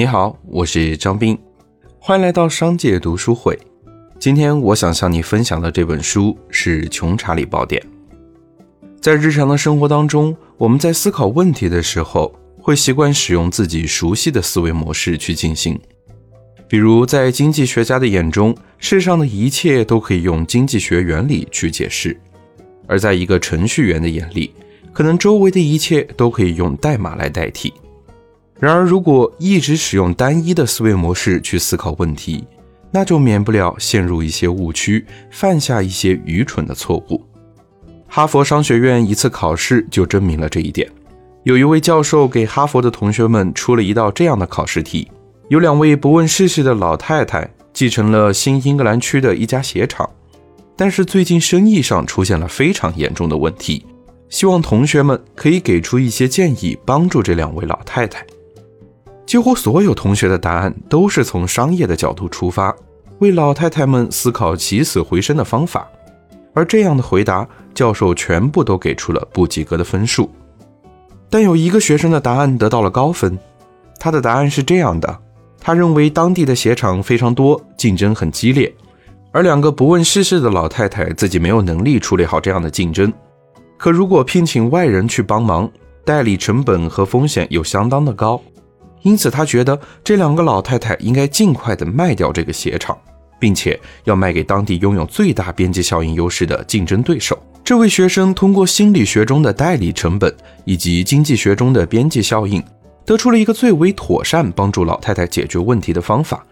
你好，我是张斌，欢迎来到商界读书会。今天我想向你分享的这本书是《穷查理宝典》。在日常的生活当中，我们在思考问题的时候，会习惯使用自己熟悉的思维模式去进行。比如，在经济学家的眼中，世上的一切都可以用经济学原理去解释；而在一个程序员的眼里，可能周围的一切都可以用代码来代替。然而，如果一直使用单一的思维模式去思考问题，那就免不了陷入一些误区，犯下一些愚蠢的错误。哈佛商学院一次考试就证明了这一点。有一位教授给哈佛的同学们出了一道这样的考试题：有两位不问世事的老太太继承了新英格兰区的一家鞋厂，但是最近生意上出现了非常严重的问题，希望同学们可以给出一些建议，帮助这两位老太太。几乎所有同学的答案都是从商业的角度出发，为老太太们思考起死回生的方法。而这样的回答，教授全部都给出了不及格的分数。但有一个学生的答案得到了高分，他的答案是这样的：他认为当地的鞋厂非常多，竞争很激烈，而两个不问世事的老太太自己没有能力处理好这样的竞争。可如果聘请外人去帮忙，代理成本和风险又相当的高。因此，他觉得这两个老太太应该尽快的卖掉这个鞋厂，并且要卖给当地拥有最大边际效应优势的竞争对手。这位学生通过心理学中的代理成本以及经济学中的边际效应，得出了一个最为妥善帮助老太太解决问题的方法，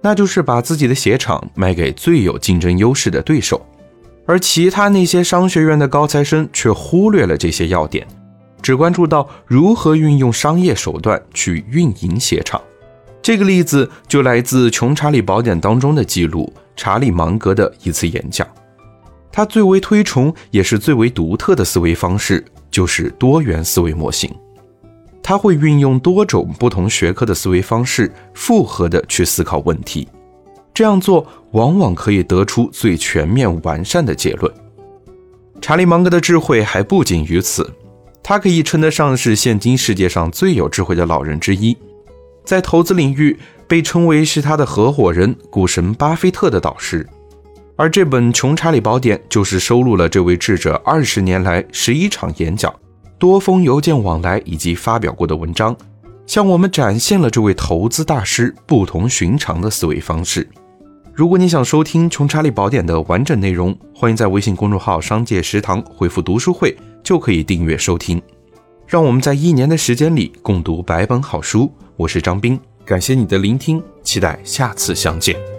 那就是把自己的鞋厂卖给最有竞争优势的对手。而其他那些商学院的高材生却忽略了这些要点。只关注到如何运用商业手段去运营鞋厂，这个例子就来自《穷查理宝典》当中的记录——查理芒格的一次演讲。他最为推崇也是最为独特的思维方式就是多元思维模型。他会运用多种不同学科的思维方式，复合的去思考问题。这样做往往可以得出最全面完善的结论。查理芒格的智慧还不仅于此。他可以称得上是现今世界上最有智慧的老人之一，在投资领域被称为是他的合伙人股神巴菲特的导师。而这本《穷查理宝典》就是收录了这位智者二十年来十一场演讲、多封邮件往来以及发表过的文章，向我们展现了这位投资大师不同寻常的思维方式。如果你想收听《穷查理宝典》的完整内容，欢迎在微信公众号“商界食堂”回复“读书会”。就可以订阅收听，让我们在一年的时间里共读百本好书。我是张斌，感谢你的聆听，期待下次相见。